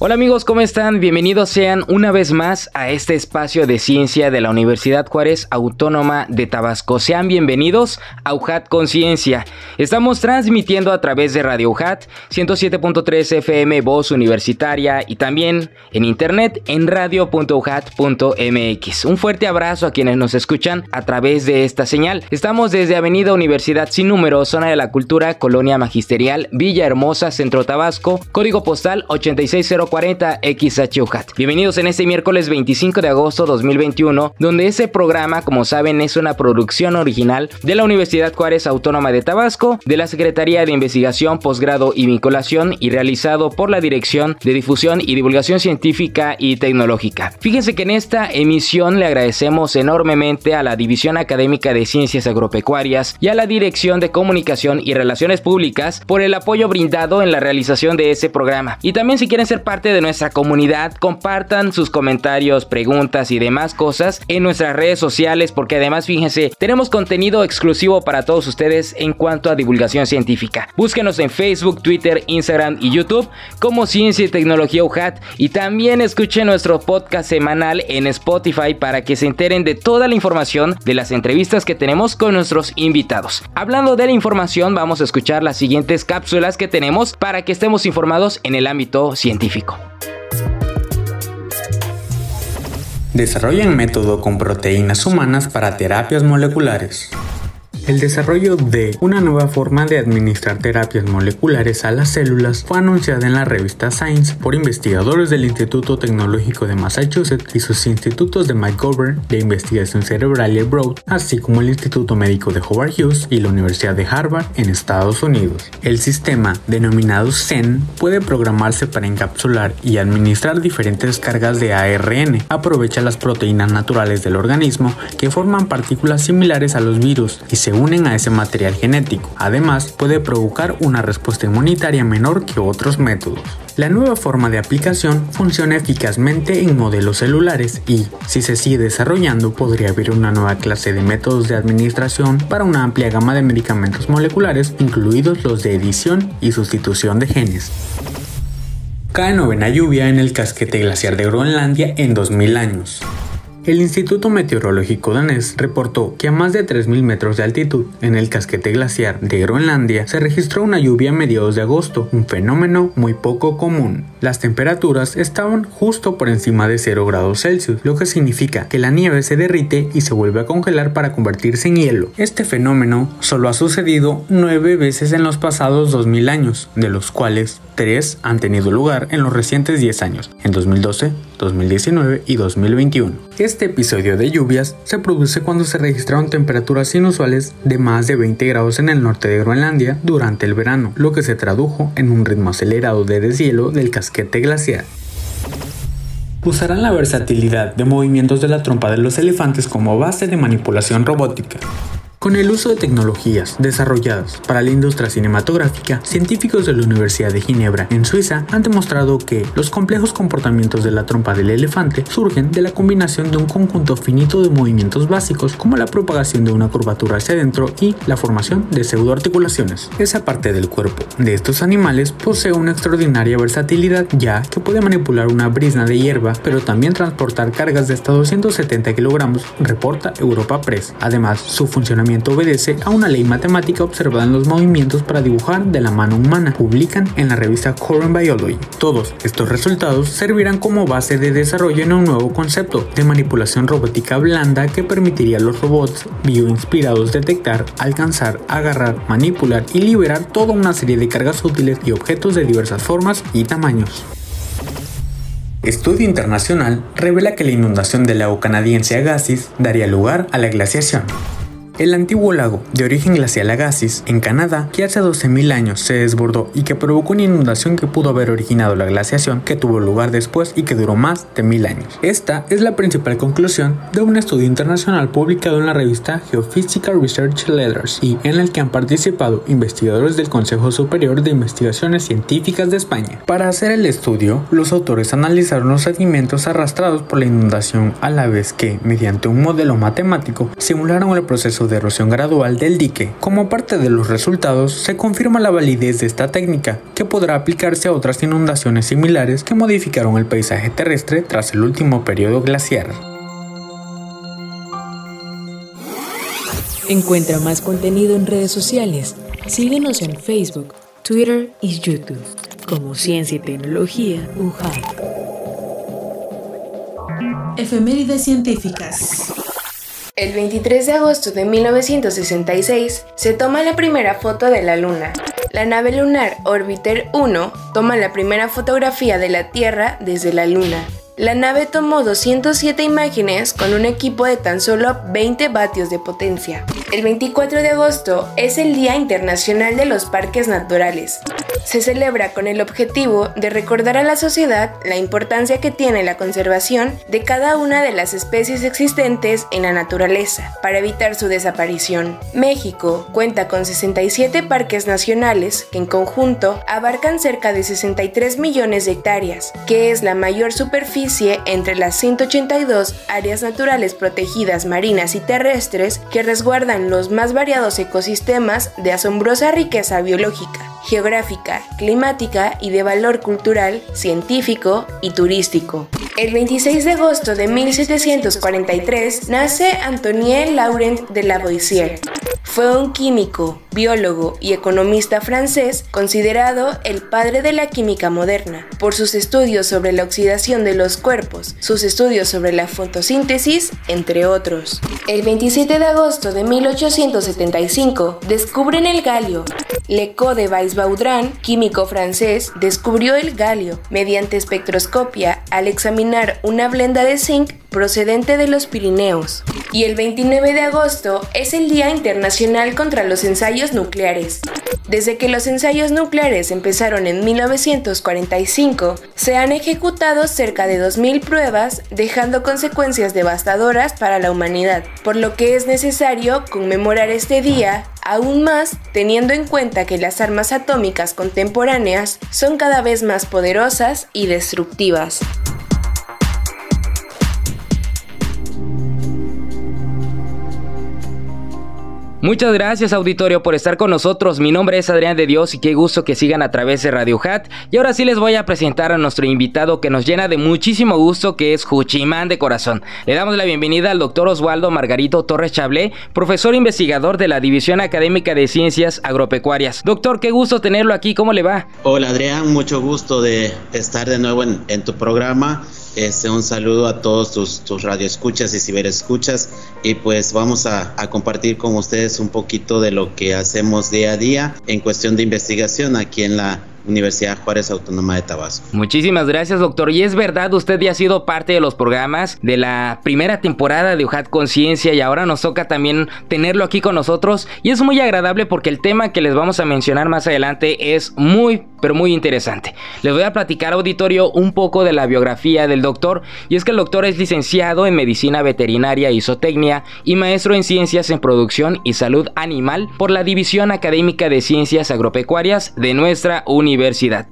Hola amigos, ¿cómo están? Bienvenidos sean una vez más a este espacio de ciencia de la Universidad Juárez Autónoma de Tabasco. Sean bienvenidos a UJAT Conciencia. Estamos transmitiendo a través de Radio UJAT 107.3 FM Voz Universitaria y también en internet en radio.ujat.mx. Un fuerte abrazo a quienes nos escuchan a través de esta señal. Estamos desde Avenida Universidad Sin Número, Zona de la Cultura, Colonia Magisterial, Villa Hermosa, Centro Tabasco, código postal 8604 40 XHUCAT. Bienvenidos en este miércoles 25 de agosto 2021, donde este programa, como saben, es una producción original de la Universidad Juárez Autónoma de Tabasco, de la Secretaría de Investigación, Posgrado y Vinculación y realizado por la Dirección de Difusión y Divulgación Científica y Tecnológica. Fíjense que en esta emisión le agradecemos enormemente a la División Académica de Ciencias Agropecuarias y a la Dirección de Comunicación y Relaciones Públicas por el apoyo brindado en la realización de ese programa. Y también si quieren ser parte de nuestra comunidad, compartan sus comentarios, preguntas y demás cosas en nuestras redes sociales porque además fíjense, tenemos contenido exclusivo para todos ustedes en cuanto a divulgación científica. Búsquenos en Facebook, Twitter, Instagram y YouTube como Ciencia y Tecnología UJAT y también escuchen nuestro podcast semanal en Spotify para que se enteren de toda la información de las entrevistas que tenemos con nuestros invitados. Hablando de la información, vamos a escuchar las siguientes cápsulas que tenemos para que estemos informados en el ámbito científico. Desarrollan método con proteínas humanas para terapias moleculares. El desarrollo de una nueva forma de administrar terapias moleculares a las células fue anunciada en la revista Science por investigadores del Instituto Tecnológico de Massachusetts y sus institutos de McGovern de Investigación Cerebral y Broad, así como el Instituto Médico de Howard Hughes y la Universidad de Harvard en Estados Unidos. El sistema, denominado CEN, puede programarse para encapsular y administrar diferentes cargas de ARN. Aprovecha las proteínas naturales del organismo que forman partículas similares a los virus y se unen a ese material genético. Además, puede provocar una respuesta inmunitaria menor que otros métodos. La nueva forma de aplicación funciona eficazmente en modelos celulares y, si se sigue desarrollando, podría haber una nueva clase de métodos de administración para una amplia gama de medicamentos moleculares, incluidos los de edición y sustitución de genes. Cae novena lluvia en el casquete glaciar de Groenlandia en 2000 años. El Instituto Meteorológico danés reportó que a más de 3.000 metros de altitud, en el casquete glaciar de Groenlandia, se registró una lluvia a mediados de agosto, un fenómeno muy poco común. Las temperaturas estaban justo por encima de 0 grados Celsius, lo que significa que la nieve se derrite y se vuelve a congelar para convertirse en hielo. Este fenómeno solo ha sucedido 9 veces en los pasados 2000 años, de los cuales 3 han tenido lugar en los recientes 10 años, en 2012, 2019 y 2021. Este episodio de lluvias se produce cuando se registraron temperaturas inusuales de más de 20 grados en el norte de Groenlandia durante el verano, lo que se tradujo en un ritmo acelerado de deshielo del casquete glacial usarán la versatilidad de movimientos de la trompa de los elefantes como base de manipulación robótica. Con el uso de tecnologías desarrolladas para la industria cinematográfica, científicos de la Universidad de Ginebra, en Suiza, han demostrado que los complejos comportamientos de la trompa del elefante surgen de la combinación de un conjunto finito de movimientos básicos como la propagación de una curvatura hacia adentro y la formación de pseudoarticulaciones. Esa parte del cuerpo de estos animales posee una extraordinaria versatilidad ya que puede manipular una brisna de hierba, pero también transportar cargas de hasta 270 kilogramos, reporta Europa Press. Además, su funcionamiento obedece a una ley matemática observada en los movimientos para dibujar de la mano humana, publican en la revista Current Biology. Todos estos resultados servirán como base de desarrollo en un nuevo concepto de manipulación robótica blanda que permitiría a los robots bioinspirados detectar, alcanzar, agarrar, manipular y liberar toda una serie de cargas útiles y objetos de diversas formas y tamaños. Estudio internacional revela que la inundación del lago canadiense Agassiz daría lugar a la glaciación. El antiguo lago, de origen glacial Agassiz, en Canadá, que hace 12.000 años se desbordó y que provocó una inundación que pudo haber originado la glaciación que tuvo lugar después y que duró más de mil años. Esta es la principal conclusión de un estudio internacional publicado en la revista Geophysical Research Letters y en el que han participado investigadores del Consejo Superior de Investigaciones Científicas de España. Para hacer el estudio, los autores analizaron los sedimentos arrastrados por la inundación a la vez que, mediante un modelo matemático, simularon el proceso de erosión gradual del dique. Como parte de los resultados, se confirma la validez de esta técnica, que podrá aplicarse a otras inundaciones similares que modificaron el paisaje terrestre tras el último periodo glaciar. Encuentra más contenido en redes sociales. Síguenos en Facebook, Twitter y YouTube como Ciencia y Tecnología UJAT. Efemérides científicas. El 23 de agosto de 1966 se toma la primera foto de la Luna. La nave lunar Orbiter 1 toma la primera fotografía de la Tierra desde la Luna. La nave tomó 207 imágenes con un equipo de tan solo 20 vatios de potencia. El 24 de agosto es el Día Internacional de los Parques Naturales. Se celebra con el objetivo de recordar a la sociedad la importancia que tiene la conservación de cada una de las especies existentes en la naturaleza para evitar su desaparición. México cuenta con 67 parques nacionales que en conjunto abarcan cerca de 63 millones de hectáreas, que es la mayor superficie entre las 182 áreas naturales protegidas marinas y terrestres que resguardan los más variados ecosistemas de asombrosa riqueza biológica, geográfica, climática y de valor cultural, científico y turístico. El 26 de agosto de 1743 nace Antoine Laurent de Lavoisier. Fue un químico, biólogo y economista francés considerado el padre de la química moderna por sus estudios sobre la oxidación de los cuerpos, sus estudios sobre la fotosíntesis, entre otros. El 27 de agosto de 1875 descubren el galio. Leco de Weisbaudran, químico francés, descubrió el galio mediante espectroscopia al examinar una blenda de zinc procedente de los Pirineos. Y el 29 de agosto es el Día Internacional contra los Ensayos Nucleares. Desde que los ensayos nucleares empezaron en 1945, se han ejecutado cerca de 2.000 pruebas, dejando consecuencias devastadoras para la humanidad, por lo que es necesario conmemorar este día aún más teniendo en cuenta que las armas atómicas contemporáneas son cada vez más poderosas y destructivas. Muchas gracias auditorio por estar con nosotros. Mi nombre es Adrián de Dios y qué gusto que sigan a través de Radio Hat. Y ahora sí les voy a presentar a nuestro invitado que nos llena de muchísimo gusto, que es Juchimán de corazón. Le damos la bienvenida al doctor Osvaldo Margarito Torres Chablé, profesor investigador de la División Académica de Ciencias Agropecuarias. Doctor, qué gusto tenerlo aquí. ¿Cómo le va? Hola Adrián, mucho gusto de estar de nuevo en, en tu programa este, un saludo a todos tus, tus radioescuchas y ciberescuchas. Y pues vamos a, a, compartir con ustedes un poquito de lo que hacemos día a día en cuestión de investigación aquí en la Universidad Juárez Autónoma de Tabasco. Muchísimas gracias, doctor. Y es verdad, usted ya ha sido parte de los programas de la primera temporada de UJAT Conciencia y ahora nos toca también tenerlo aquí con nosotros. Y es muy agradable porque el tema que les vamos a mencionar más adelante es muy, pero muy interesante. Les voy a platicar, auditorio, un poco de la biografía del doctor. Y es que el doctor es licenciado en Medicina Veterinaria y Zootecnia y maestro en Ciencias en Producción y Salud Animal por la División Académica de Ciencias Agropecuarias de nuestra universidad.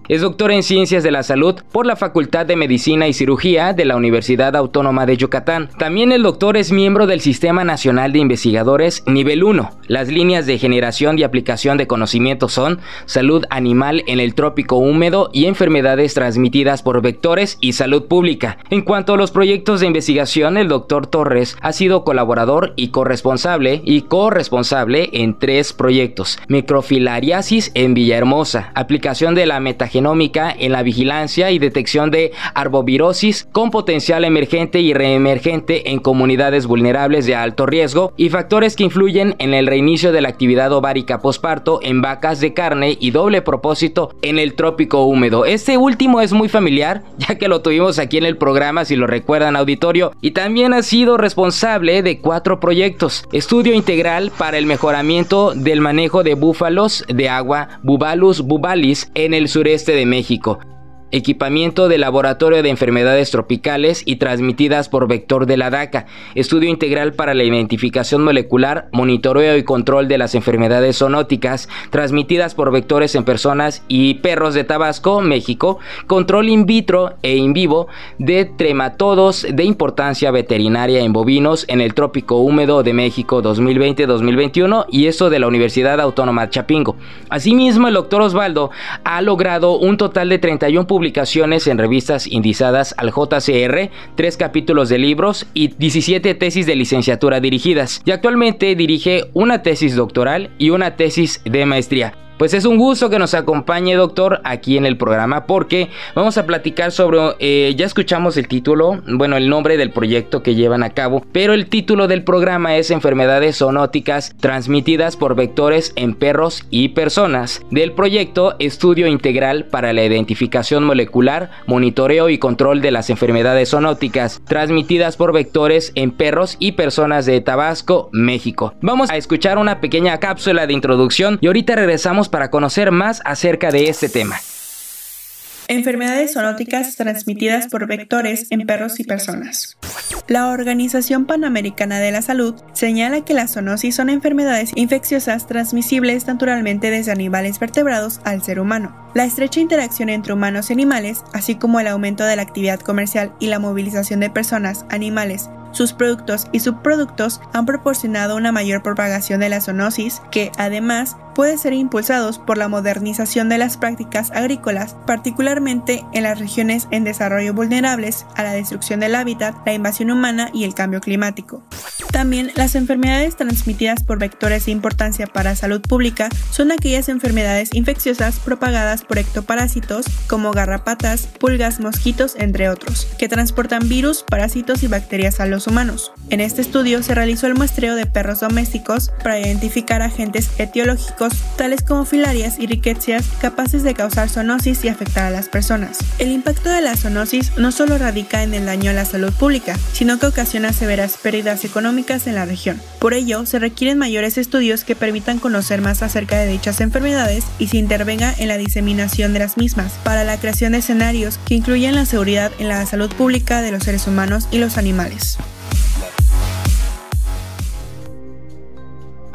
Es doctor en Ciencias de la Salud por la Facultad de Medicina y Cirugía de la Universidad Autónoma de Yucatán. También el doctor es miembro del Sistema Nacional de Investigadores Nivel 1. Las líneas de generación y aplicación de conocimiento son salud animal en el trópico húmedo y enfermedades transmitidas por vectores y salud pública. En cuanto a los proyectos de investigación, el doctor Torres ha sido colaborador y corresponsable y corresponsable en tres proyectos. Microfilariasis en Villahermosa, aplicación de la metagenómica en la vigilancia y detección de arbovirosis con potencial emergente y reemergente en comunidades vulnerables de alto riesgo y factores que influyen en el reinicio de la actividad ovárica posparto en vacas de carne y doble propósito en el trópico húmedo. Este último es muy familiar, ya que lo tuvimos aquí en el programa, si lo recuerdan auditorio, y también ha sido responsable de cuatro proyectos. Estudio integral para el mejoramiento del manejo de búfalos de agua, Bubalus bubalis, en el sureste de México equipamiento de laboratorio de enfermedades tropicales y transmitidas por vector de la DACA, estudio integral para la identificación molecular, monitoreo y control de las enfermedades zoonóticas transmitidas por vectores en personas y perros de Tabasco, México, control in vitro e in vivo de trematodos de importancia veterinaria en bovinos en el trópico húmedo de México 2020-2021 y esto de la Universidad Autónoma Chapingo. Asimismo, el doctor Osvaldo ha logrado un total de 31 publicaciones en revistas indizadas al JCR, tres capítulos de libros y 17 tesis de licenciatura dirigidas. Y actualmente dirige una tesis doctoral y una tesis de maestría. Pues es un gusto que nos acompañe, doctor, aquí en el programa porque vamos a platicar sobre, eh, ya escuchamos el título, bueno, el nombre del proyecto que llevan a cabo, pero el título del programa es Enfermedades zoonóticas transmitidas por vectores en perros y personas. Del proyecto Estudio Integral para la Identificación Molecular, Monitoreo y Control de las Enfermedades zoonóticas transmitidas por vectores en perros y personas de Tabasco, México. Vamos a escuchar una pequeña cápsula de introducción y ahorita regresamos para conocer más acerca de este tema. Enfermedades zoonóticas transmitidas por vectores en perros y personas. La Organización Panamericana de la Salud señala que las zoonosis son enfermedades infecciosas transmisibles naturalmente desde animales vertebrados al ser humano. La estrecha interacción entre humanos y animales, así como el aumento de la actividad comercial y la movilización de personas, animales, sus productos y subproductos han proporcionado una mayor propagación de la zoonosis que, además, puede ser impulsados por la modernización de las prácticas agrícolas, particularmente en las regiones en desarrollo vulnerables a la destrucción del hábitat, la invasión humana y el cambio climático. También las enfermedades transmitidas por vectores de importancia para salud pública son aquellas enfermedades infecciosas propagadas por ectoparásitos como garrapatas, pulgas, mosquitos, entre otros, que transportan virus, parásitos y bacterias a los humanos. En este estudio se realizó el muestreo de perros domésticos para identificar agentes etiológicos tales como filarias y riquecias capaces de causar zoonosis y afectar a las personas. El impacto de la zoonosis no solo radica en el daño a la salud pública, sino que ocasiona severas pérdidas económicas en la región. Por ello, se requieren mayores estudios que permitan conocer más acerca de dichas enfermedades y se intervenga en la diseminación de las mismas, para la creación de escenarios que incluyan la seguridad en la salud pública de los seres humanos y los animales.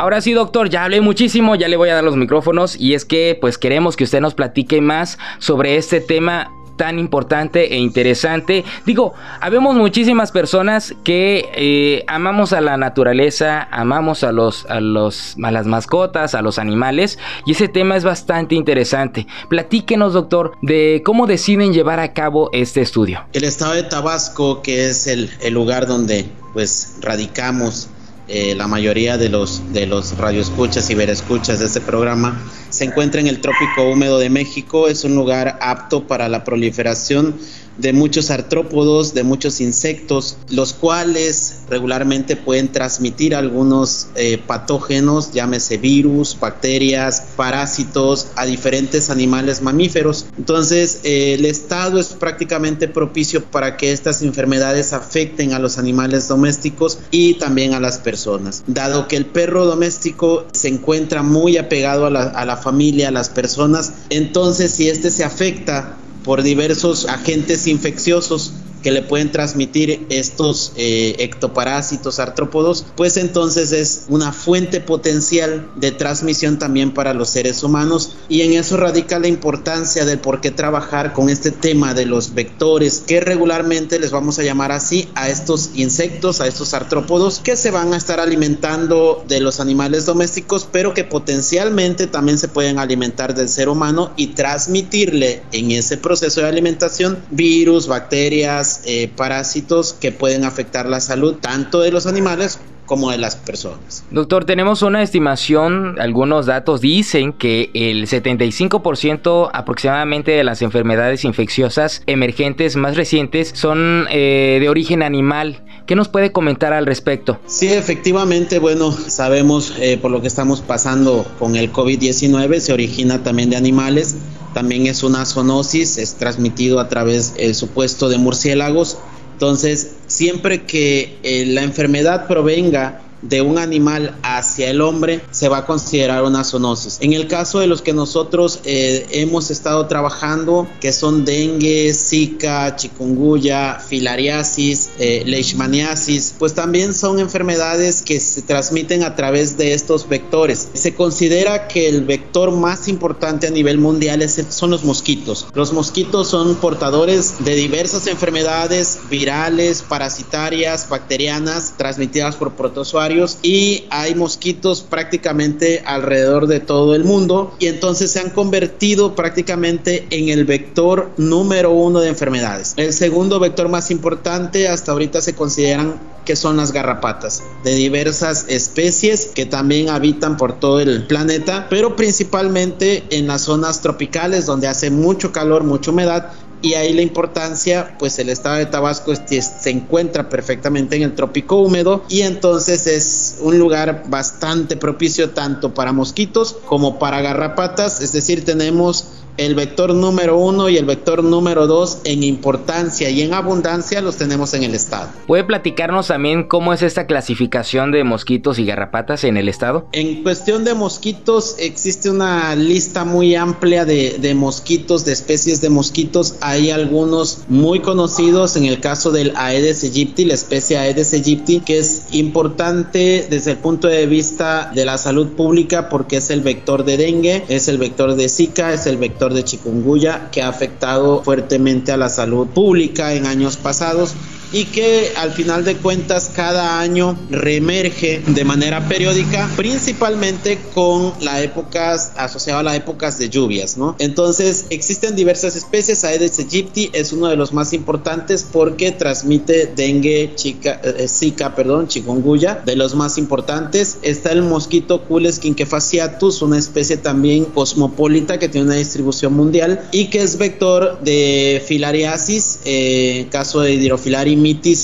Ahora sí, doctor, ya hablé muchísimo, ya le voy a dar los micrófonos y es que pues queremos que usted nos platique más sobre este tema tan importante e interesante. Digo, habemos muchísimas personas que eh, amamos a la naturaleza, amamos a los, a los, a las mascotas, a los animales, y ese tema es bastante interesante. Platíquenos, doctor, de cómo deciden llevar a cabo este estudio. El estado de Tabasco, que es el, el lugar donde pues radicamos eh, la mayoría de los, de los radioescuchas y verescuchas de este programa, se encuentra en el trópico húmedo de México. Es un lugar apto para la proliferación de muchos artrópodos, de muchos insectos, los cuales regularmente pueden transmitir algunos eh, patógenos, llámese virus, bacterias, parásitos, a diferentes animales mamíferos. Entonces, eh, el estado es prácticamente propicio para que estas enfermedades afecten a los animales domésticos y también a las personas. Dado que el perro doméstico se encuentra muy apegado a la, a la familia, a las personas, entonces si este se afecta, por diversos agentes infecciosos que le pueden transmitir estos eh, ectoparásitos artrópodos, pues entonces es una fuente potencial de transmisión también para los seres humanos. Y en eso radica la importancia de por qué trabajar con este tema de los vectores que regularmente les vamos a llamar así a estos insectos, a estos artrópodos que se van a estar alimentando de los animales domésticos, pero que potencialmente también se pueden alimentar del ser humano y transmitirle en ese proceso de alimentación virus, bacterias, eh, parásitos que pueden afectar la salud tanto de los animales como de las personas. Doctor, tenemos una estimación, algunos datos dicen que el 75% aproximadamente de las enfermedades infecciosas emergentes más recientes son eh, de origen animal. ¿Qué nos puede comentar al respecto? Sí, efectivamente, bueno, sabemos eh, por lo que estamos pasando con el COVID-19, se origina también de animales, también es una zoonosis, es transmitido a través, del supuesto, de murciélagos. Entonces, siempre que eh, la enfermedad provenga de un animal hacia el hombre se va a considerar una zoonosis. En el caso de los que nosotros eh, hemos estado trabajando, que son dengue, zika, chikungunya, filariasis, eh, leishmaniasis, pues también son enfermedades que se transmiten a través de estos vectores. Se considera que el vector más importante a nivel mundial es, son los mosquitos. Los mosquitos son portadores de diversas enfermedades virales, parasitarias, bacterianas, transmitidas por protozoarios y hay mosquitos prácticamente alrededor de todo el mundo y entonces se han convertido prácticamente en el vector número uno de enfermedades. El segundo vector más importante hasta ahorita se consideran que son las garrapatas de diversas especies que también habitan por todo el planeta, pero principalmente en las zonas tropicales donde hace mucho calor, mucha humedad y ahí la importancia, pues el estado de Tabasco se encuentra perfectamente en el trópico húmedo y entonces es un lugar bastante propicio tanto para mosquitos como para garrapatas, es decir, tenemos el vector número uno y el vector número dos en importancia y en abundancia los tenemos en el estado. ¿Puede platicarnos también cómo es esta clasificación de mosquitos y garrapatas en el estado? En cuestión de mosquitos existe una lista muy amplia de, de mosquitos, de especies de mosquitos. Hay algunos muy conocidos en el caso del Aedes aegypti, la especie Aedes aegypti, que es importante desde el punto de vista de la salud pública porque es el vector de dengue, es el vector de Zika, es el vector de chikungunya que ha afectado fuertemente a la salud pública en años pasados y que al final de cuentas cada año reemerge de manera periódica, principalmente con la época asociada a las épocas de lluvias, ¿no? Entonces existen diversas especies, Aedes aegypti es uno de los más importantes porque transmite dengue, chica, eh, zika, perdón, chikungunya, de los más importantes. Está el mosquito Cules quinquefasciatus, una especie también cosmopolita que tiene una distribución mundial y que es vector de filariasis, eh, caso de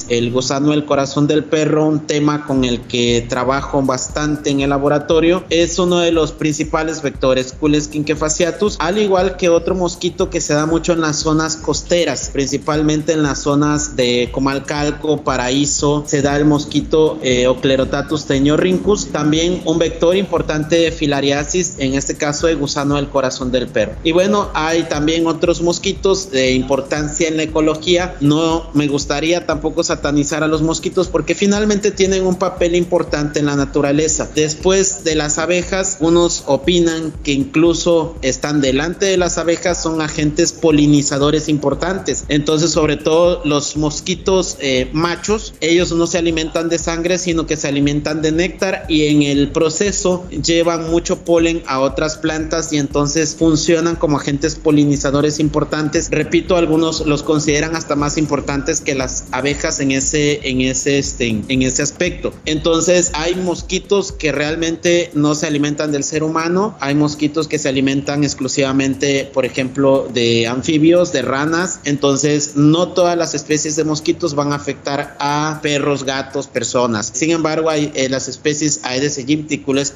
el gusano del corazón del perro, un tema con el que trabajo bastante en el laboratorio, es uno de los principales vectores, Cules quinquefasciatus, al igual que otro mosquito que se da mucho en las zonas costeras, principalmente en las zonas de Comalcalco, Paraíso, se da el mosquito eh, Oclerotatus teñorrincus, también un vector importante de filariasis, en este caso de gusano del corazón del perro. Y bueno, hay también otros mosquitos de importancia en la ecología, no me gustaría tampoco satanizar a los mosquitos porque finalmente tienen un papel importante en la naturaleza. Después de las abejas, unos opinan que incluso están delante de las abejas, son agentes polinizadores importantes. Entonces, sobre todo los mosquitos eh, machos, ellos no se alimentan de sangre, sino que se alimentan de néctar y en el proceso llevan mucho polen a otras plantas y entonces funcionan como agentes polinizadores importantes. Repito, algunos los consideran hasta más importantes que las abejas en ese, en ese, este, en ese aspecto. Entonces hay mosquitos que realmente no se alimentan del ser humano, hay mosquitos que se alimentan exclusivamente, por ejemplo, de anfibios, de ranas. Entonces no todas las especies de mosquitos van a afectar a perros, gatos, personas. Sin embargo, hay eh, las especies Aedes aegypti, Culex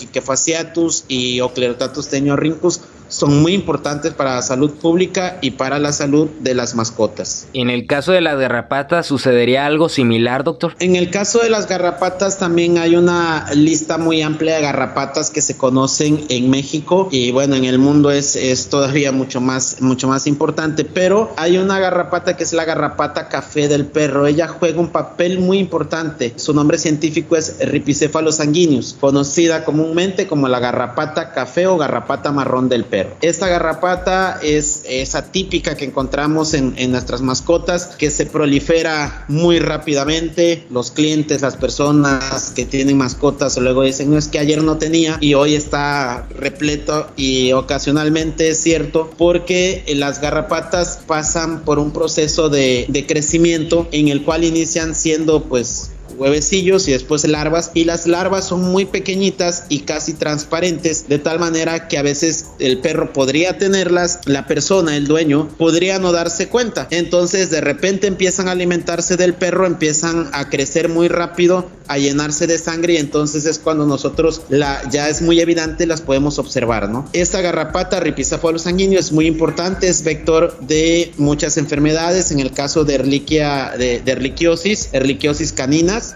y Oclerotatus teñorrincus son muy importantes para la salud pública y para la salud de las mascotas. En el caso de las garrapatas, ¿sucedería algo similar, doctor? En el caso de las garrapatas también hay una lista muy amplia de garrapatas que se conocen en México y bueno, en el mundo es, es todavía mucho más, mucho más importante, pero hay una garrapata que es la garrapata café del perro. Ella juega un papel muy importante. Su nombre científico es Ripicephalus sanguineus, conocida comúnmente como la garrapata café o garrapata marrón del perro. Esta garrapata es esa típica que encontramos en, nuestras mascotas que se prolifera muy rápidamente. Los clientes, las personas que tienen mascotas luego dicen, no es que ayer no tenía y hoy está repleto y ocasionalmente es cierto porque las garrapatas pasan por un proceso de, de crecimiento en el cual inician siendo pues huevecillos y después larvas y las larvas son muy pequeñitas y casi transparentes de tal manera que a veces el perro podría tenerlas, la persona, el dueño, podría no darse cuenta. Entonces de repente empiezan a alimentarse del perro, empiezan a crecer muy rápido, a llenarse de sangre y entonces es cuando nosotros la ya es muy evidente las podemos observar, ¿no? Esta garrapata Rhipicephalus sanguíneo es muy importante, es vector de muchas enfermedades, en el caso de erliquia de, de erliquiosis, erliquiosis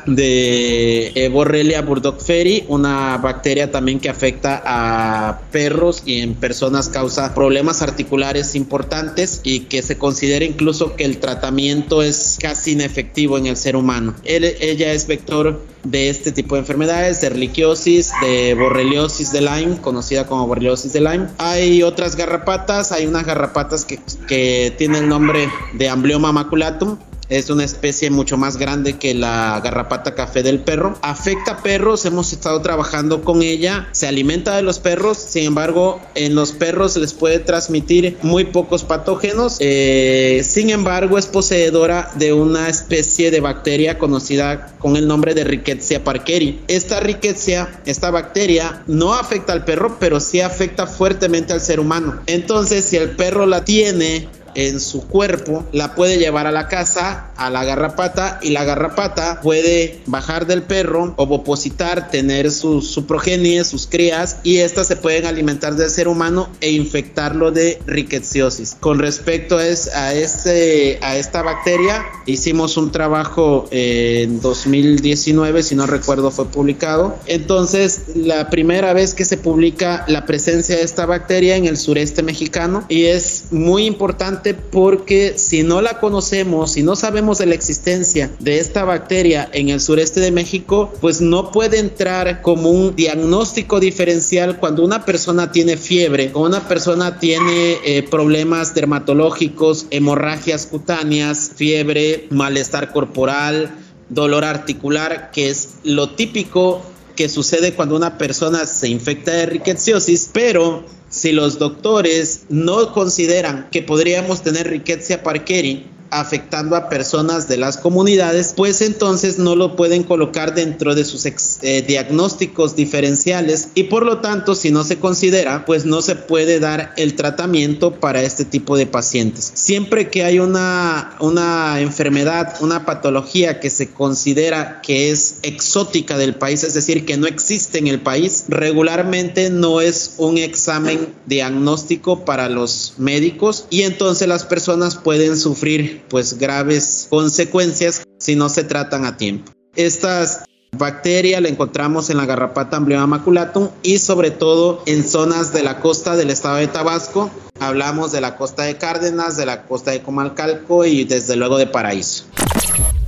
de Borrelia burgdorferi, una bacteria también que afecta a perros y en personas causa problemas articulares importantes y que se considera incluso que el tratamiento es casi inefectivo en el ser humano. ella es vector de este tipo de enfermedades, de erliquiosis, de borreliosis de Lyme, conocida como borreliosis de Lyme. Hay otras garrapatas, hay unas garrapatas que, que tienen el nombre de Amblyoma maculatum, es una especie mucho más grande que la garrapata café del perro. Afecta a perros, hemos estado trabajando con ella, se alimenta de los perros, sin embargo en los perros les puede transmitir muy pocos patógenos, eh, sin embargo es poseedora de una especie de bacteria conocida con el nombre de Rickettsia parkeri. Esta Rickettsia, esta bacteria no afecta al perro, pero sí afecta fuertemente al ser humano. Entonces si el perro la tiene, en su cuerpo, la puede llevar a la casa, a la garrapata, y la garrapata puede bajar del perro, ovopositar, tener su, su progenie, sus crías, y estas se pueden alimentar del ser humano e infectarlo de riqueciosis. Con respecto a, a, este, a esta bacteria, hicimos un trabajo en 2019, si no recuerdo, fue publicado. Entonces, la primera vez que se publica la presencia de esta bacteria en el sureste mexicano, y es muy importante porque si no la conocemos, si no sabemos de la existencia de esta bacteria en el sureste de México, pues no puede entrar como un diagnóstico diferencial cuando una persona tiene fiebre, o una persona tiene eh, problemas dermatológicos, hemorragias cutáneas, fiebre, malestar corporal, dolor articular, que es lo típico que sucede cuando una persona se infecta de rickettsiosis, pero si los doctores no consideran que podríamos tener Rickettsia parkeri, afectando a personas de las comunidades, pues entonces no lo pueden colocar dentro de sus eh, diagnósticos diferenciales y por lo tanto si no se considera, pues no se puede dar el tratamiento para este tipo de pacientes. Siempre que hay una, una enfermedad, una patología que se considera que es exótica del país, es decir, que no existe en el país, regularmente no es un examen diagnóstico para los médicos y entonces las personas pueden sufrir pues graves consecuencias si no se tratan a tiempo. Estas bacteria la encontramos en la garrapata Amblyoma maculatum y sobre todo en zonas de la costa del estado de Tabasco. Hablamos de la costa de Cárdenas, de la costa de Comalcalco y desde luego de Paraíso.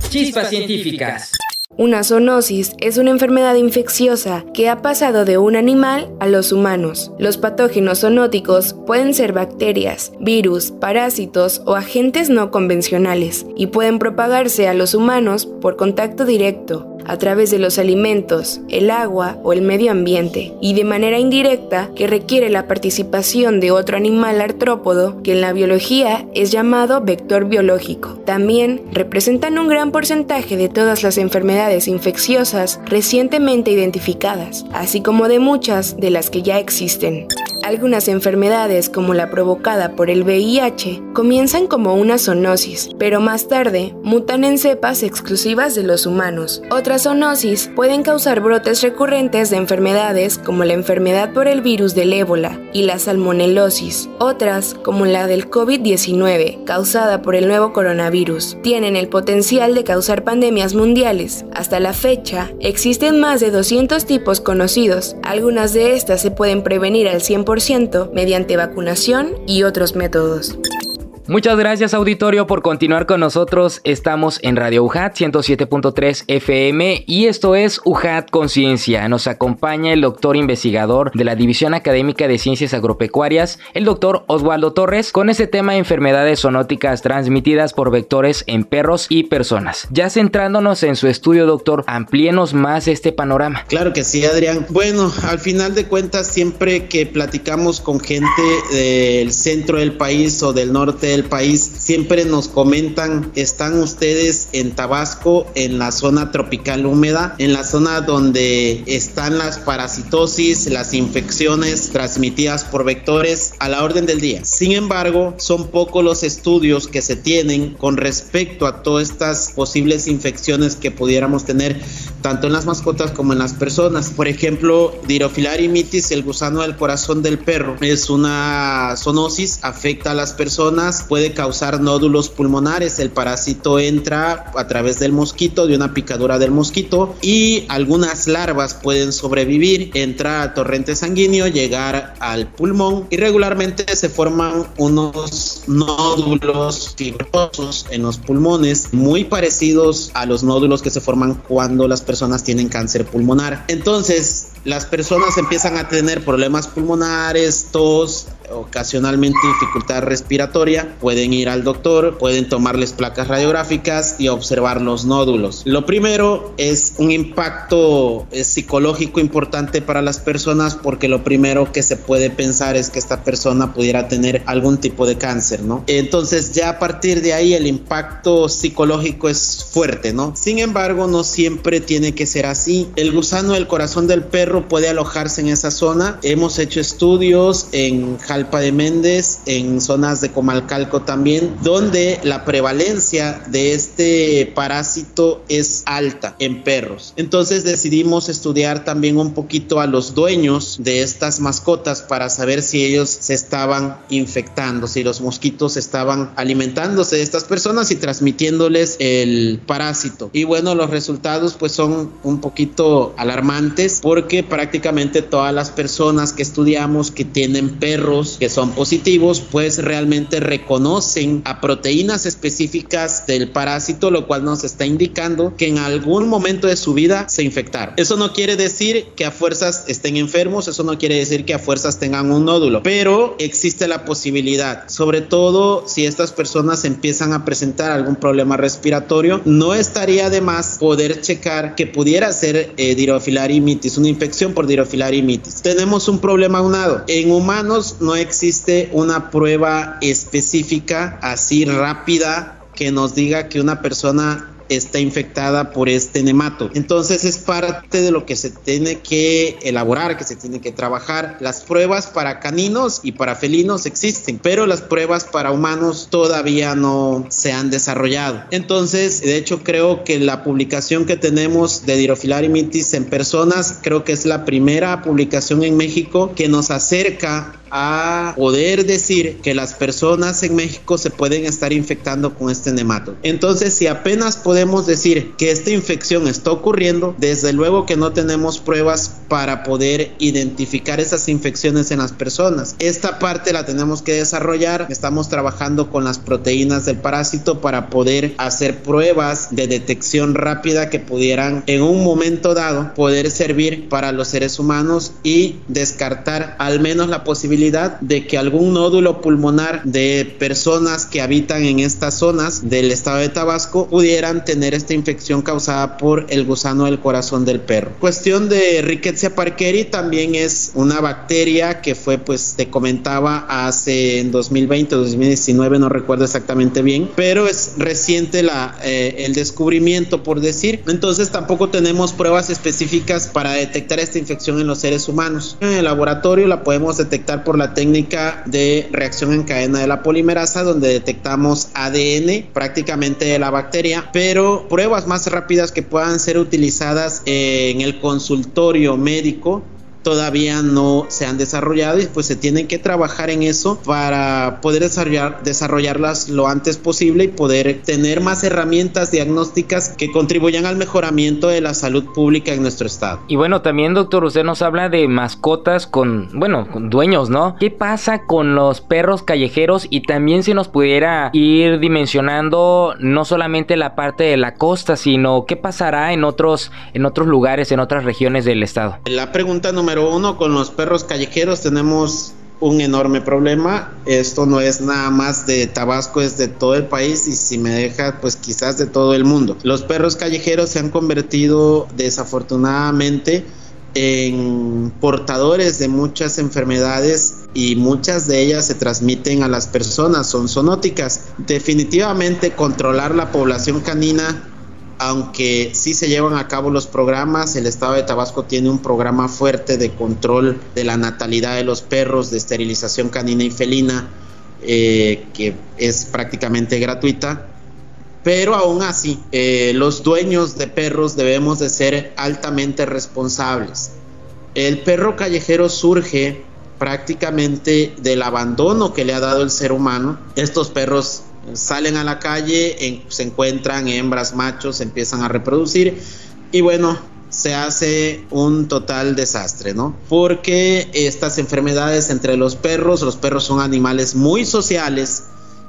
Chispas científicas. Una zoonosis es una enfermedad infecciosa que ha pasado de un animal a los humanos. Los patógenos zoonóticos pueden ser bacterias, virus, parásitos o agentes no convencionales y pueden propagarse a los humanos por contacto directo, a través de los alimentos, el agua o el medio ambiente, y de manera indirecta que requiere la participación de otro animal artrópodo que en la biología es llamado vector biológico. También representan un gran porcentaje de todas las enfermedades infecciosas recientemente identificadas, así como de muchas de las que ya existen. Algunas enfermedades, como la provocada por el VIH, comienzan como una zoonosis, pero más tarde mutan en cepas exclusivas de los humanos. Otras zoonosis pueden causar brotes recurrentes de enfermedades como la enfermedad por el virus del ébola y la salmonelosis. Otras, como la del COVID-19, causada por el nuevo coronavirus, tienen el potencial de causar pandemias mundiales. Hasta la fecha, existen más de 200 tipos conocidos. Algunas de estas se pueden prevenir al 100% mediante vacunación y otros métodos. Muchas gracias auditorio por continuar con nosotros. Estamos en Radio UJAT 107.3 FM y esto es UJAT Conciencia. Nos acompaña el doctor investigador de la División Académica de Ciencias Agropecuarias, el doctor Osvaldo Torres, con este tema de enfermedades zoonóticas transmitidas por vectores en perros y personas. Ya centrándonos en su estudio, doctor, amplíenos más este panorama. Claro que sí, Adrián. Bueno, al final de cuentas, siempre que platicamos con gente del centro del país o del norte del país siempre nos comentan, están ustedes en Tabasco, en la zona tropical húmeda, en la zona donde están las parasitosis, las infecciones transmitidas por vectores a la orden del día. Sin embargo, son pocos los estudios que se tienen con respecto a todas estas posibles infecciones que pudiéramos tener tanto en las mascotas como en las personas. Por ejemplo, Dirofilariamitis, el gusano del corazón del perro, es una zoonosis, afecta a las personas, puede causar nódulos pulmonares. El parásito entra a través del mosquito, de una picadura del mosquito, y algunas larvas pueden sobrevivir, entrar a torrente sanguíneo, llegar al pulmón y regularmente se forman unos nódulos fibrosos en los pulmones muy parecidos a los nódulos que se forman cuando las personas tienen cáncer pulmonar. Entonces, las personas empiezan a tener problemas pulmonares, tos, ocasionalmente dificultad respiratoria, pueden ir al doctor, pueden tomarles placas radiográficas y observar los nódulos. Lo primero es un impacto eh, psicológico importante para las personas porque lo primero que se puede pensar es que esta persona pudiera tener algún tipo de cáncer, ¿no? Entonces ya a partir de ahí el impacto psicológico es fuerte, ¿no? Sin embargo, no siempre tiene que ser así. El gusano del corazón del perro puede alojarse en esa zona. Hemos hecho estudios en Jalpa de Méndez, en zonas de Comalcalco también, donde la prevalencia de este parásito es alta en perros. Entonces decidimos estudiar también un poquito a los dueños de estas mascotas para saber si ellos se estaban infectando, si los mosquitos estaban alimentándose de estas personas y transmitiéndoles el parásito. Y bueno, los resultados pues son un poquito alarmantes porque prácticamente todas las personas que estudiamos que tienen perros que son positivos, pues realmente reconocen a proteínas específicas del parásito, lo cual nos está indicando que en algún momento de su vida se infectaron. Eso no quiere decir que a fuerzas estén enfermos, eso no quiere decir que a fuerzas tengan un nódulo, pero existe la posibilidad, sobre todo si estas personas empiezan a presentar algún problema respiratorio, no estaría de más poder checar que pudiera ser eh, dirofilariamitis, una infección por dirofilariamitis. Tenemos un problema aunado. En humanos no existe una prueba específica así rápida que nos diga que una persona está infectada por este nemato. Entonces es parte de lo que se tiene que elaborar, que se tiene que trabajar. Las pruebas para caninos y para felinos existen, pero las pruebas para humanos todavía no se han desarrollado. Entonces, de hecho, creo que la publicación que tenemos de Dirofilariamitis en personas, creo que es la primera publicación en México que nos acerca a poder decir que las personas en México se pueden estar infectando con este nemato. Entonces, si apenas podemos decir que esta infección está ocurriendo, desde luego que no tenemos pruebas para poder identificar esas infecciones en las personas. Esta parte la tenemos que desarrollar. Estamos trabajando con las proteínas del parásito para poder hacer pruebas de detección rápida que pudieran en un momento dado poder servir para los seres humanos y descartar al menos la posibilidad de que algún nódulo pulmonar de personas que habitan en estas zonas del estado de Tabasco pudieran tener esta infección causada por el gusano del corazón del perro. Cuestión de Rickettsia parkeri también es una bacteria que fue, pues te comentaba, hace en 2020 o 2019, no recuerdo exactamente bien, pero es reciente la, eh, el descubrimiento, por decir. Entonces tampoco tenemos pruebas específicas para detectar esta infección en los seres humanos. En el laboratorio la podemos detectar por la técnica de reacción en cadena de la polimerasa, donde detectamos ADN prácticamente de la bacteria, pero pruebas más rápidas que puedan ser utilizadas en el consultorio médico todavía no se han desarrollado y pues se tienen que trabajar en eso para poder desarrollar, desarrollarlas lo antes posible y poder tener más herramientas diagnósticas que contribuyan al mejoramiento de la salud pública en nuestro estado. Y bueno, también doctor, usted nos habla de mascotas con, bueno, con dueños, ¿no? ¿Qué pasa con los perros callejeros y también si nos pudiera ir dimensionando no solamente la parte de la costa, sino qué pasará en otros, en otros lugares, en otras regiones del estado? La pregunta número número uno, con los perros callejeros tenemos un enorme problema. Esto no es nada más de Tabasco, es de todo el país y si me deja, pues quizás de todo el mundo. Los perros callejeros se han convertido desafortunadamente en portadores de muchas enfermedades y muchas de ellas se transmiten a las personas, son zoonóticas. Definitivamente controlar la población canina aunque sí se llevan a cabo los programas, el estado de Tabasco tiene un programa fuerte de control de la natalidad de los perros, de esterilización canina y felina, eh, que es prácticamente gratuita. Pero aún así, eh, los dueños de perros debemos de ser altamente responsables. El perro callejero surge prácticamente del abandono que le ha dado el ser humano. Estos perros salen a la calle, se encuentran hembras, machos, empiezan a reproducir y bueno, se hace un total desastre, ¿no? Porque estas enfermedades entre los perros, los perros son animales muy sociales,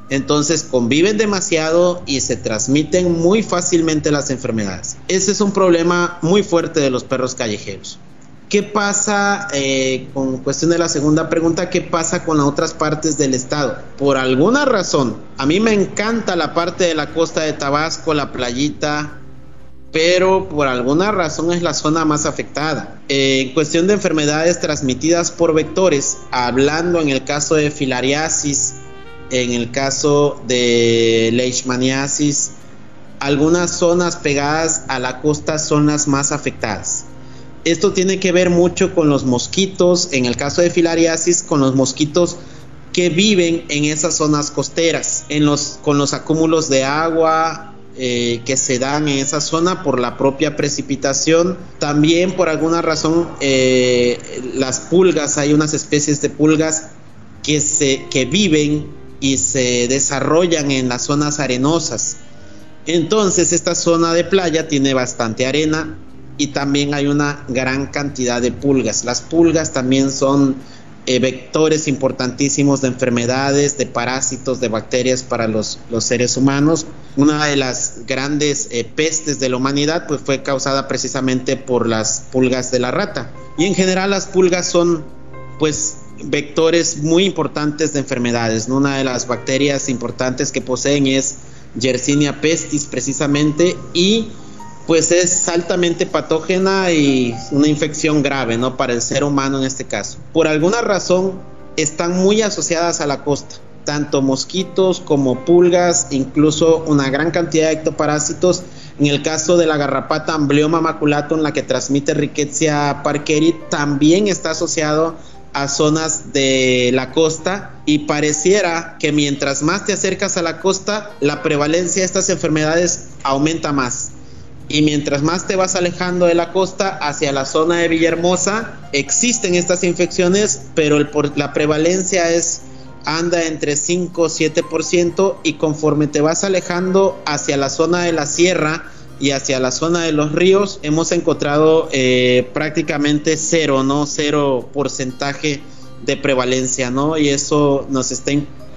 entonces conviven demasiado y se transmiten muy fácilmente las enfermedades. Ese es un problema muy fuerte de los perros callejeros. ¿Qué pasa eh, con cuestión de la segunda pregunta? ¿Qué pasa con las otras partes del estado? Por alguna razón, a mí me encanta la parte de la costa de Tabasco, la playita, pero por alguna razón es la zona más afectada. Eh, en cuestión de enfermedades transmitidas por vectores, hablando en el caso de filariasis, en el caso de leishmaniasis, algunas zonas pegadas a la costa son las más afectadas. Esto tiene que ver mucho con los mosquitos, en el caso de filariasis, con los mosquitos que viven en esas zonas costeras, con los acúmulos de agua eh, que se dan en esa zona por la propia precipitación. También por alguna razón eh, las pulgas, hay unas especies de pulgas que viven y se desarrollan en las zonas arenosas. Entonces esta zona de playa tiene bastante arena, y también hay una gran cantidad de pulgas. Las pulgas también son eh, vectores importantísimos de enfermedades, de parásitos, de bacterias para los, seres humanos. Una de las grandes eh, pestes de la humanidad pues, fue causada precisamente por las pulgas de la rata. Y en general las pulgas son pues vectores muy importantes de enfermedades. Una de las bacterias importantes que poseen es Yersinia pestis precisamente y pues es altamente patógena y una infección grave, ¿no? Para el ser humano en este caso. Por alguna razón están muy asociadas a la costa, tanto mosquitos como pulgas, incluso una gran cantidad de ectoparásitos. En el caso de la garrapata Amblyoma maculatum, la que transmite Rickettsia parkeri, también está asociado a zonas de la costa y pareciera que mientras más te acercas a la costa, la prevalencia de estas enfermedades aumenta más y mientras más te vas alejando de la costa hacia la zona de Villahermosa, existen estas infecciones, pero la prevalencia es anda entre 5 o 7% y conforme te vas alejando hacia la zona de la sierra y hacia la zona de los ríos, hemos encontrado eh, prácticamente cero, ¿no? Cero porcentaje de prevalencia, ¿no? Y eso nos está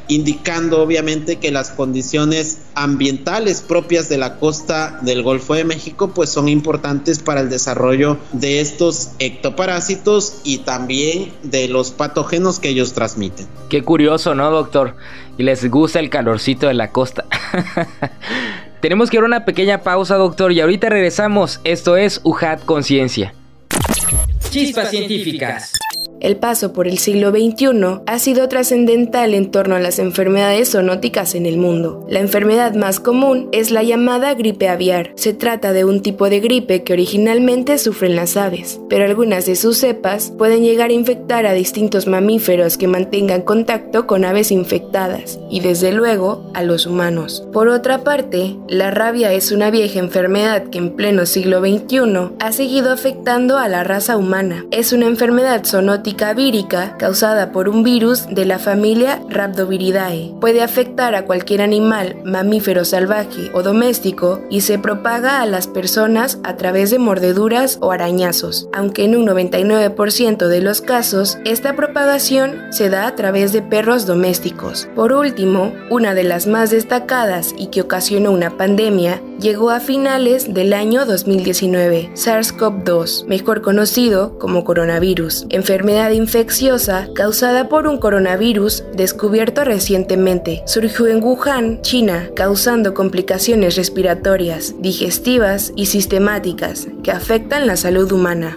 indicando obviamente que las condiciones ambientales propias de la costa del Golfo de México pues son importantes para el desarrollo de estos ectoparásitos y también de los patógenos que ellos transmiten. Qué curioso, ¿no, doctor? Y les gusta el calorcito de la costa. Tenemos que ir a una pequeña pausa, doctor, y ahorita regresamos. Esto es UJAT Conciencia. Chispas científicas. El paso por el siglo XXI ha sido trascendental en torno a las enfermedades zoonóticas en el mundo. La enfermedad más común es la llamada gripe aviar. Se trata de un tipo de gripe que originalmente sufren las aves, pero algunas de sus cepas pueden llegar a infectar a distintos mamíferos que mantengan contacto con aves infectadas y desde luego a los humanos. Por otra parte, la rabia es una vieja enfermedad que en pleno siglo XXI ha seguido afectando a la raza humana. Es una enfermedad zoonótica causada por un virus de la familia Rhabdoviridae. Puede afectar a cualquier animal, mamífero salvaje o doméstico y se propaga a las personas a través de mordeduras o arañazos, aunque en un 99% de los casos esta propagación se da a través de perros domésticos. Por último, una de las más destacadas y que ocasionó una pandemia llegó a finales del año 2019, SARS-CoV-2, mejor conocido como coronavirus, enfermedad infecciosa causada por un coronavirus descubierto recientemente. Surgió en Wuhan, China, causando complicaciones respiratorias, digestivas y sistemáticas que afectan la salud humana.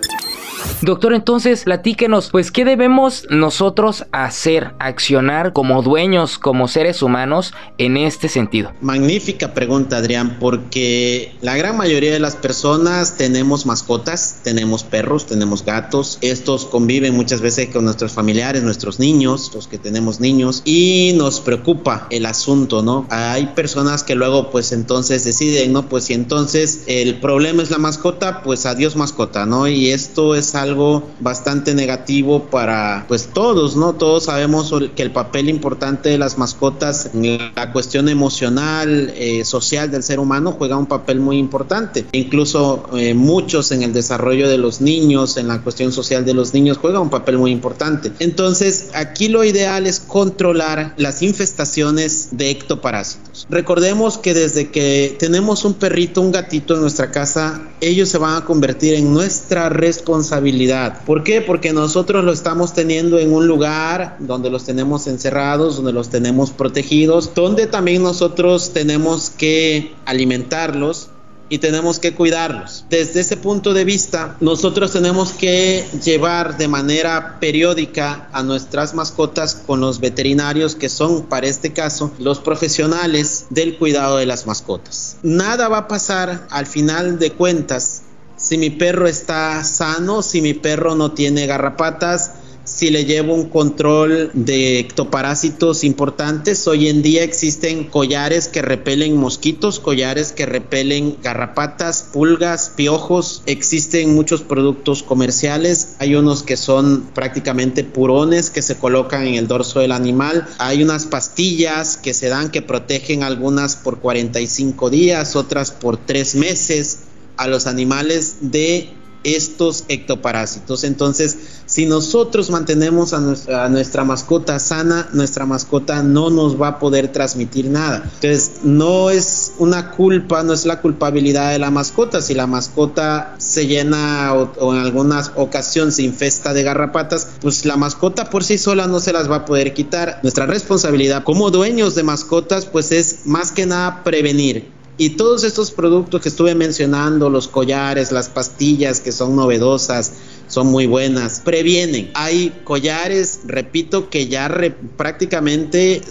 Doctor, entonces platíquenos, pues, ¿qué debemos nosotros hacer, accionar como dueños, como seres humanos en este sentido? Magnífica pregunta, Adrián, porque la gran mayoría de las personas tenemos mascotas, tenemos perros, tenemos gatos, estos conviven muchas veces con nuestros familiares, nuestros niños, los que tenemos niños, y nos preocupa el asunto, ¿no? Hay personas que luego, pues, entonces deciden, ¿no? Pues si entonces el problema es la mascota, pues adiós mascota, ¿no? Y esto es algo bastante negativo para pues todos, ¿no? Todos sabemos que el papel importante de las mascotas en la cuestión emocional, eh, social del ser humano juega un papel muy importante. Incluso eh, muchos en el desarrollo de los niños, en la cuestión social de los niños, juega un papel muy importante. Entonces, aquí lo ideal es controlar las infestaciones de ectoparásitos. Recordemos que desde que tenemos un perrito, un gatito en nuestra casa, ellos se van a convertir en nuestra responsabilidad. ¿Por qué? Porque nosotros lo estamos teniendo en un lugar donde los tenemos encerrados, donde los tenemos protegidos, donde también nosotros tenemos que alimentarlos, y tenemos que cuidarlos. Desde ese punto de vista, nosotros tenemos que llevar de manera periódica a nuestras mascotas con los veterinarios que son, para este caso, los profesionales del cuidado de las mascotas. Nada va a pasar al final de cuentas si mi perro está sano, si mi perro no tiene garrapatas, si le llevo un control de ectoparásitos importantes. Hoy en día existen collares que repelen mosquitos, collares que repelen garrapatas, pulgas, piojos. Existen muchos productos comerciales. Hay unos que son prácticamente purones que se colocan en el dorso del animal. Hay unas pastillas que se dan que protegen algunas por 45 días, otras por 3 meses a los animales de estos ectoparásitos. Entonces, si nosotros mantenemos a nuestra, mascota sana, nuestra mascota no nos va a poder transmitir nada. Entonces, no es una culpa, no es la culpabilidad de la mascota. Si la mascota se llena o, en algunas ocasiones se infesta de garrapatas, pues la mascota por sí sola no se las va a poder quitar. Nuestra responsabilidad como dueños de mascotas, pues es más que nada prevenir y todos estos productos que estuve mencionando, los collares, las pastillas que son novedosas, son muy buenas, previenen. Hay collares, repito, que ya prácticamente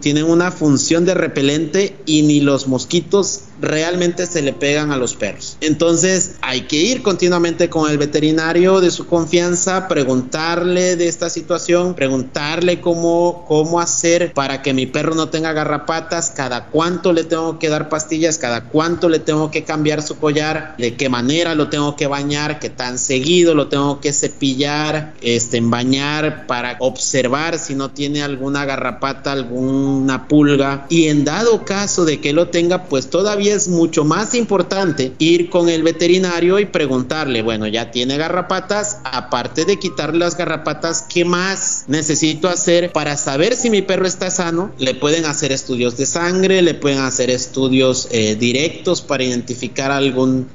tienen una función de repelente y ni los mosquitos realmente se le pegan a los perros. Entonces hay que ir continuamente con el veterinario de su confianza, preguntarle de esta situación, preguntarle cómo, cómo hacer para que mi perro no tenga garrapatas, cada cuánto le tengo que dar pastillas, cada cuánto le tengo que cambiar su collar, de qué manera lo tengo que bañar, qué tan seguido lo tengo que cepillar, este, bañar para observar si no tiene alguna garrapata, alguna pulga y en dado caso de que lo tenga, pues todavía es mucho más importante ir con el veterinario y preguntarle, bueno, ya tiene garrapatas, aparte de quitarle las garrapatas, ¿qué más necesito hacer para saber si mi perro está sano? Le pueden hacer estudios de sangre, le pueden hacer estudios eh, directos para identificar algún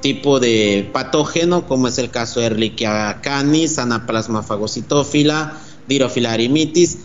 tipo de patógeno, como es el caso de Ehrlichia canis, Anaplasma fagocitófila, Dirofilariemitis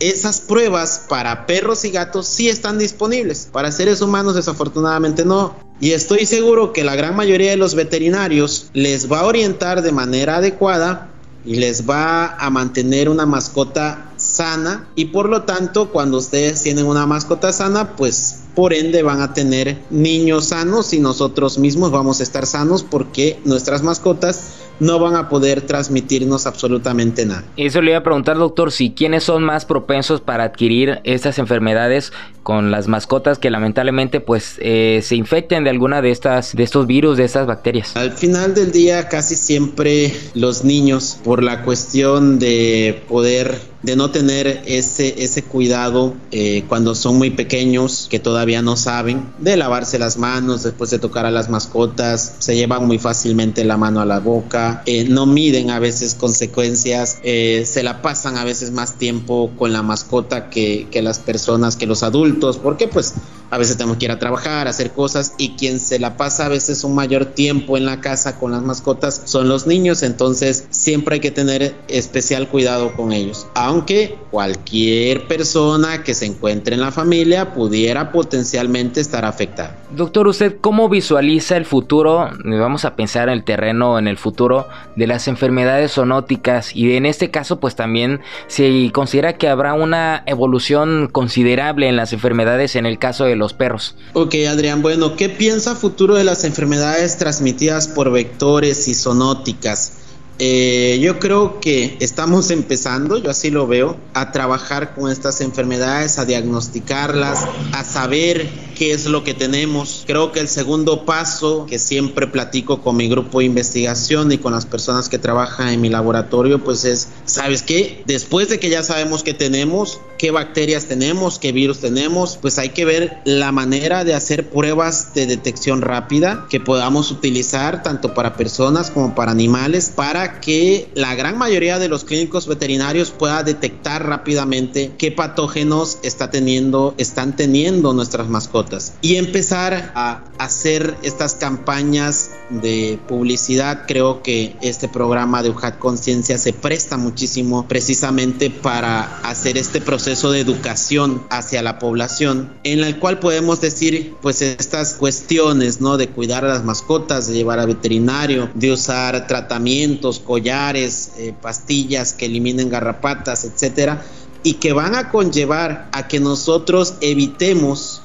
esas pruebas para perros y gatos sí están disponibles. Para seres humanos desafortunadamente no. Y estoy seguro que la gran mayoría de los veterinarios les va a orientar de manera adecuada y les va a mantener una mascota sana y por lo tanto cuando ustedes tienen una mascota sana pues por ende van a tener niños sanos y nosotros mismos vamos a estar sanos porque nuestras mascotas no van a poder transmitirnos absolutamente nada. Eso le iba a preguntar, doctor, si quiénes son más propensos para adquirir estas enfermedades con las mascotas que lamentablemente pues eh, se infecten de alguna de estas de estos virus, de estas bacterias. Al final del día casi siempre los niños por la cuestión de poder de no tener ese, ese cuidado eh, cuando son muy pequeños, que todavía no saben, de lavarse las manos después de tocar a las mascotas, se llevan muy fácilmente la mano a la boca, eh, no miden a veces consecuencias, eh, se la pasan a veces más tiempo con la mascota que, que las personas, que los adultos, porque pues a veces tenemos que ir a trabajar, hacer cosas y quien se la pasa a veces un mayor tiempo en la casa con las mascotas son los niños, entonces siempre hay que tener especial cuidado con ellos. Aunque cualquier persona que se encuentre en la familia pudiera potencialmente estar afectada. Doctor, ¿usted cómo visualiza el futuro? Vamos a pensar en el terreno, en el futuro de las enfermedades zoonóticas y en este caso pues también se considera que habrá una evolución considerable en las enfermedades en el caso de los perros. Ok, Adrián, bueno, ¿qué piensa futuro de las enfermedades transmitidas por vectores y zoonóticas? Eh, yo creo que estamos empezando, yo así lo veo, a trabajar con estas enfermedades, a diagnosticarlas, a saber qué es lo que tenemos. Creo que el segundo paso que siempre platico con mi grupo de investigación y con las personas que trabajan en mi laboratorio, pues es, ¿sabes qué? Después de que ya sabemos qué tenemos, qué bacterias tenemos, qué virus tenemos, pues hay que ver la manera de hacer pruebas de detección rápida que podamos utilizar tanto para personas como para animales para que la gran mayoría de los clínicos veterinarios pueda detectar rápidamente qué patógenos está teniendo, están teniendo nuestras mascotas y empezar a hacer estas campañas de publicidad. Creo que este programa de UJAT Conciencia se presta muchísimo precisamente para hacer este proceso de educación hacia la población en el cual podemos decir pues estas cuestiones, ¿no? De cuidar a las mascotas, de llevar a veterinario, de usar tratamientos collares, eh, pastillas que eliminen garrapatas, etcétera, y que van a conllevar a que nosotros evitemos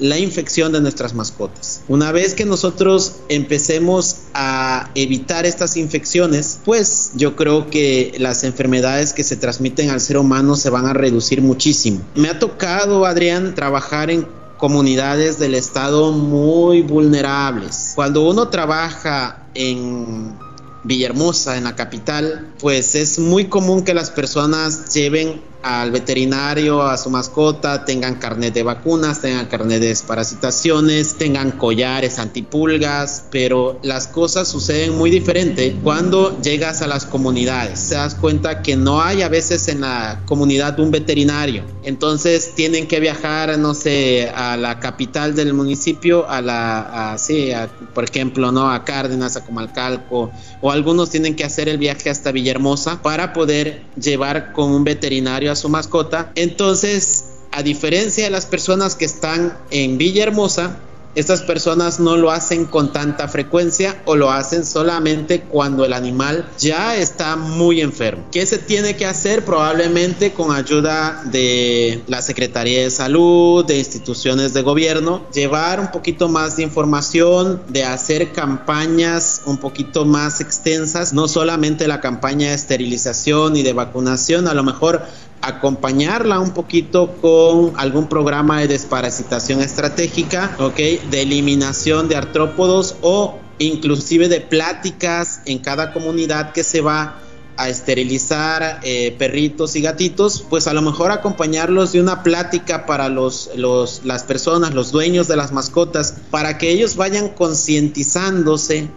la infección de nuestras mascotas. Una vez que nosotros empecemos a evitar estas infecciones, pues yo creo que las enfermedades que se transmiten al ser humano se van a reducir muchísimo. Me ha tocado, Adrián, trabajar en comunidades del estado muy vulnerables. Cuando uno trabaja en Villahermosa, en la capital, pues es muy común que las personas lleven al veterinario, a su mascota, tengan carnet de vacunas, tengan carnet de desparasitaciones, tengan collares antipulgas, pero las cosas suceden muy diferente cuando llegas a las comunidades. Te das cuenta que no hay a veces en la comunidad un veterinario. Entonces tienen que viajar, no sé, a la capital del municipio, a la, a, sí, por ejemplo, ¿no? A Cárdenas, a Comalcalco, o algunos tienen que hacer el viaje hasta Villahermosa para poder llevar con un veterinario a su mascota. Entonces, a diferencia de las personas que están en Villahermosa, estas personas no lo hacen con tanta frecuencia o lo hacen solamente cuando el animal ya está muy enfermo. ¿Qué se tiene que hacer? Probablemente con ayuda de la Secretaría de Salud, de instituciones de gobierno, llevar un poquito más de información, de hacer campañas un poquito más extensas, no solamente la campaña de esterilización y de vacunación, a lo mejor acompañarla un poquito con algún programa de desparasitación estratégica. De eliminación de artrópodos o inclusive de pláticas en cada comunidad que se va a esterilizar eh, perritos y gatitos, pues a lo mejor acompañarlos de una plática para los, los, las personas, los dueños de las mascotas, para que ellos vayan concientizándose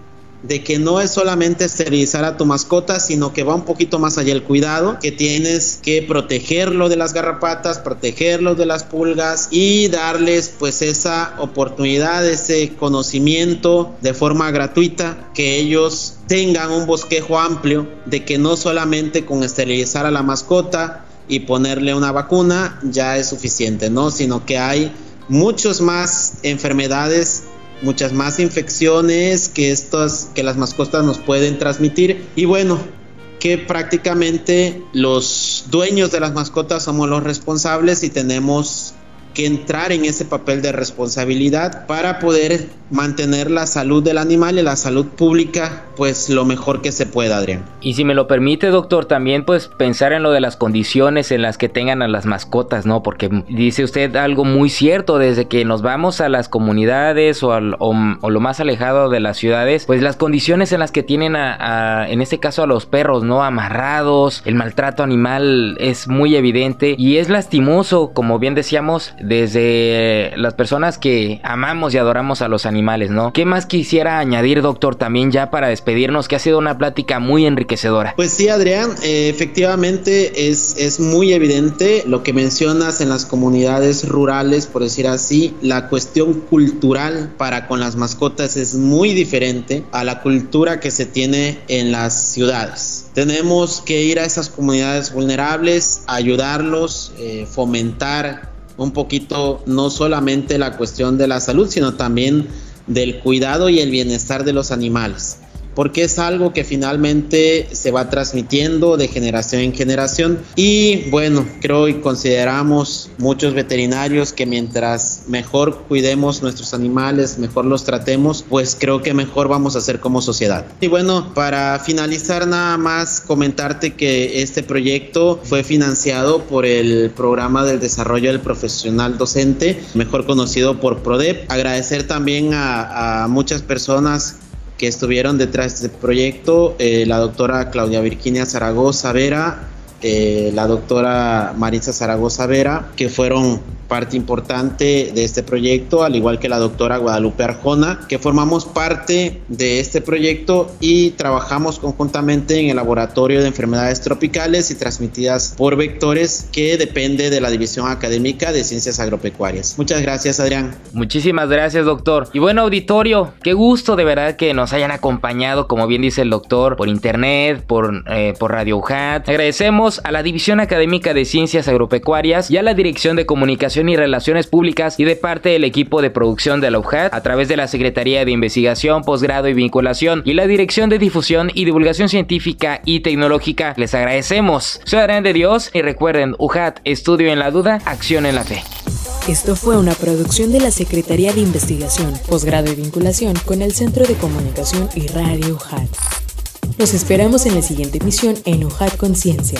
de que no es solamente esterilizar a tu mascota, sino que va un poquito más allá el cuidado, que tienes que protegerlo de las garrapatas, protegerlo de las pulgas y darles pues esa oportunidad, ese conocimiento de forma gratuita, que ellos tengan un bosquejo amplio de que no solamente con esterilizar a la mascota y ponerle una vacuna ya es suficiente, ¿no? Sino que hay muchas más enfermedades muchas más infecciones que estas que las mascotas nos pueden transmitir. Y bueno que prácticamente los dueños de las mascotas somos los responsables y tenemos que entrar en ese papel de responsabilidad para poder mantener la salud del animal y la salud pública pues lo mejor que se pueda, Adrián. Y si me lo permite, doctor, también pues pensar en lo de las condiciones en las que tengan a las mascotas, ¿no? Porque dice usted algo muy cierto, desde que nos vamos a las comunidades o, al, o, lo más alejado de las ciudades, pues las condiciones en las que tienen a, en este caso a los perros, ¿no? Amarrados, el maltrato animal es muy evidente y es lastimoso, como bien decíamos, desde las personas que amamos y adoramos a los animales, ¿no? ¿Qué más quisiera añadir, doctor, también ya para despedirnos, que ha sido una plática muy enriquecedora? Pues sí, Adrián, eh, efectivamente es, es muy evidente lo que mencionas en las comunidades rurales, por decir así, la cuestión cultural para con las mascotas es muy diferente a la cultura que se tiene en las ciudades. Tenemos que ir a esas comunidades vulnerables, ayudarlos, eh, fomentar un poquito no solamente la cuestión de la salud, sino también del cuidado y el bienestar de los animales porque es algo que finalmente se va transmitiendo de generación en generación y bueno, creo y consideramos muchos veterinarios que mientras mejor cuidemos nuestros animales, mejor los tratemos, pues creo que mejor vamos a hacer como sociedad. Y bueno, para finalizar nada más comentarte que este proyecto fue financiado por el programa del desarrollo del profesional docente, mejor conocido por PRODEP. Agradecer también a, a muchas personas que estuvieron detrás de este proyecto, eh, la doctora Claudia Virginia Zaragoza Vera, eh, la doctora Marisa Zaragoza Vera, que fueron parte importante de este proyecto, al igual que la doctora Guadalupe Arjona, que formamos parte de este proyecto y trabajamos conjuntamente en el laboratorio de enfermedades tropicales y transmitidas por vectores que depende de la División Académica de Ciencias Agropecuarias. Muchas gracias, Adrián. Muchísimas gracias, doctor. Y bueno, auditorio, qué gusto de verdad que nos hayan acompañado, como bien dice el doctor, por internet, por, eh, por Radio UJAT. Agradecemos a la División Académica de Ciencias Agropecuarias y a la Dirección de Comunicación y Relaciones Públicas y de parte del equipo de producción de la UJAT a través de la Secretaría de Investigación, Posgrado y Vinculación y la Dirección de Difusión y Divulgación Científica y Tecnológica. Les agradecemos. Soy de Dios y recuerden, UJAT, estudio en la duda, acción en la fe. Esto fue una producción de la Secretaría de Investigación, Posgrado y Vinculación con el Centro de Comunicación y Radio UJAT. Los esperamos en la siguiente emisión en UJAT Conciencia.